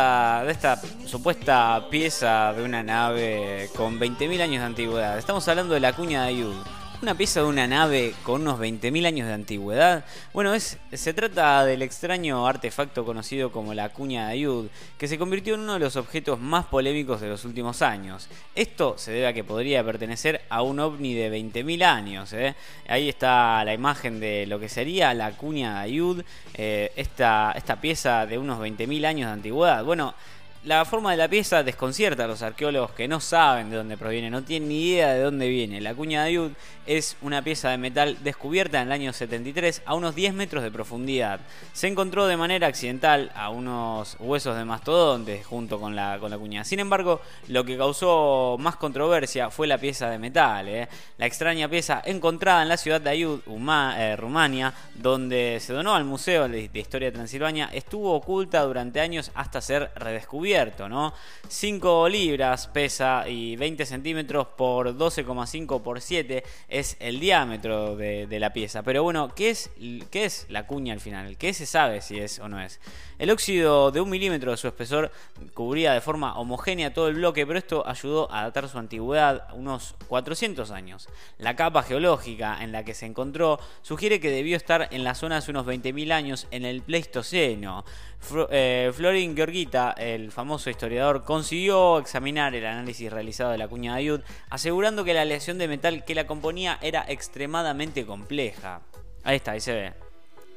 de esta supuesta pieza de una nave con 20.000 años de antigüedad. Estamos hablando de la cuña de Ayud. Una pieza de una nave con unos 20.000 años de antigüedad. Bueno, es, se trata del extraño artefacto conocido como la cuña de Ayud, que se convirtió en uno de los objetos más polémicos de los últimos años. Esto se debe a que podría pertenecer a un ovni de 20.000 años. ¿eh? Ahí está la imagen de lo que sería la cuña de Ayud, eh, esta, esta pieza de unos 20.000 años de antigüedad. Bueno, la forma de la pieza desconcierta a los arqueólogos que no saben de dónde proviene, no tienen ni idea de dónde viene. La cuña de Ayud es una pieza de metal descubierta en el año 73 a unos 10 metros de profundidad. Se encontró de manera accidental a unos huesos de mastodontes junto con la, con la cuña. Sin embargo, lo que causó más controversia fue la pieza de metal. ¿eh? La extraña pieza encontrada en la ciudad de Ayud, eh, Rumania, donde se donó al Museo de Historia de Transilvania, estuvo oculta durante años hasta ser redescubierta. ¿No? 5 libras pesa y 20 centímetros por 12,5 por 7 es el diámetro de, la pieza. Pero bueno, ¿qué es, ¿qué es la cuña al final? ¿Qué se sabe si es o no es? El óxido de un milímetro de su espesor cubría de forma homogénea todo el bloque, pero esto ayudó a datar su antigüedad unos 400 años. La capa geológica en la que se encontró sugiere que debió estar en la zona hace unos 20.000 años en el Pleistoceno. Eh, Florin Georgita, el famoso historiador, consiguió examinar el análisis realizado de la cuña de Ayud, asegurando que la aleación de metal que la componía era extremadamente compleja. Ahí está, ahí se ve.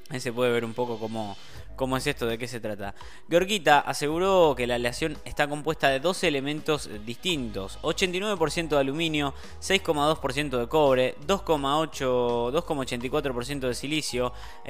Ahí se puede ver un poco cómo, ¿Cómo es esto? ¿De qué se trata? Georgita aseguró que la aleación está compuesta de 12 elementos distintos: 89% de aluminio, 6,2% de cobre, 2,84% de silicio, 1,81%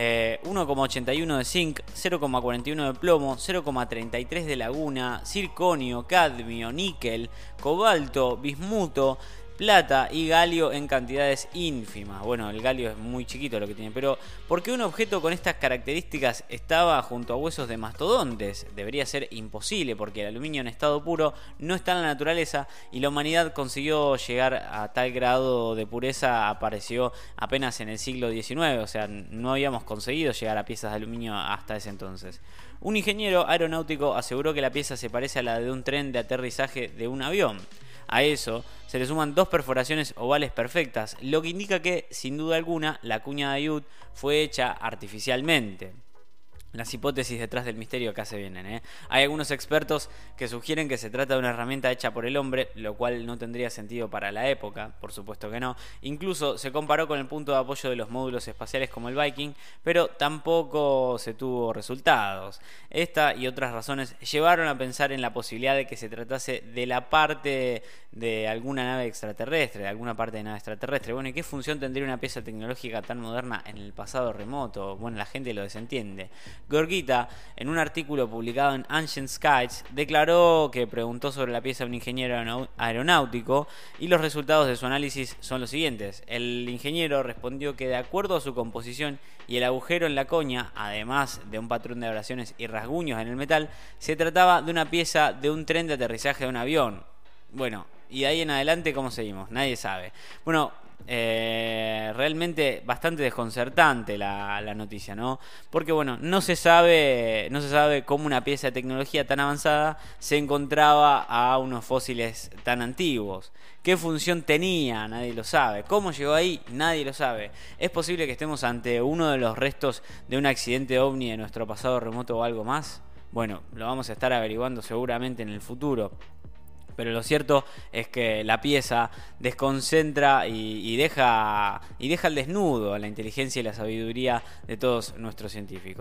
eh, de zinc, 0,41% de plomo, 0,33% de laguna, circonio, cadmio, níquel, cobalto, bismuto, plata y galio en cantidades ínfimas. Bueno, el galio es muy chiquito lo que tiene, pero ¿por qué un objeto con estas características estaba junto a huesos de mastodontes? Debería ser imposible porque el aluminio en estado puro no está en la naturaleza y la humanidad consiguió llegar a tal grado de pureza apareció apenas en el siglo XIX, o sea, no habíamos conseguido llegar a piezas de aluminio hasta ese entonces. Un ingeniero aeronáutico aseguró que la pieza se parece a la de un tren de aterrizaje de un avión. A eso se le suman dos perforaciones ovales perfectas, lo que indica que, sin duda alguna, la cuña de Ayud fue hecha artificialmente las hipótesis detrás del misterio acá se vienen. ¿eh? Hay algunos expertos que sugieren que se trata de una herramienta hecha por el hombre, lo cual no tendría sentido para la época, por supuesto que no. Incluso se comparó con el punto de apoyo de los módulos espaciales como el Viking, pero tampoco se tuvo resultados. Esta y otras razones llevaron a pensar en la posibilidad de que se tratase de la parte de alguna nave extraterrestre, de alguna parte de nave extraterrestre. Bueno, ¿y qué función tendría una pieza tecnológica tan moderna en el pasado remoto? Bueno, la gente lo desentiende. Gorgita, en un artículo publicado en Ancient Skies, declaró que preguntó sobre la pieza a un ingeniero aeronáutico y los resultados de su análisis son los siguientes. El ingeniero respondió que de acuerdo a su composición y el agujero en la coña, además de un patrón de abrasiones y rasguños en el metal, se trataba de una pieza de un tren de aterrizaje de un avión. Bueno, y de ahí en adelante, ¿cómo seguimos? Nadie sabe. Bueno, eh, realmente bastante desconcertante la, noticia, ¿no? Porque bueno, no se sabe, no se sabe cómo una pieza de tecnología tan avanzada se encontraba a unos fósiles tan antiguos. ¿Qué función tenía? Nadie lo sabe. ¿Cómo llegó ahí? Nadie lo sabe. ¿Es posible que estemos ante uno de los restos de un accidente ovni de nuestro pasado remoto o algo más? Bueno, lo vamos a estar averiguando seguramente en el futuro pero lo cierto es que la pieza desconcentra y, deja, y deja al desnudo la inteligencia y la sabiduría de todos nuestros científicos.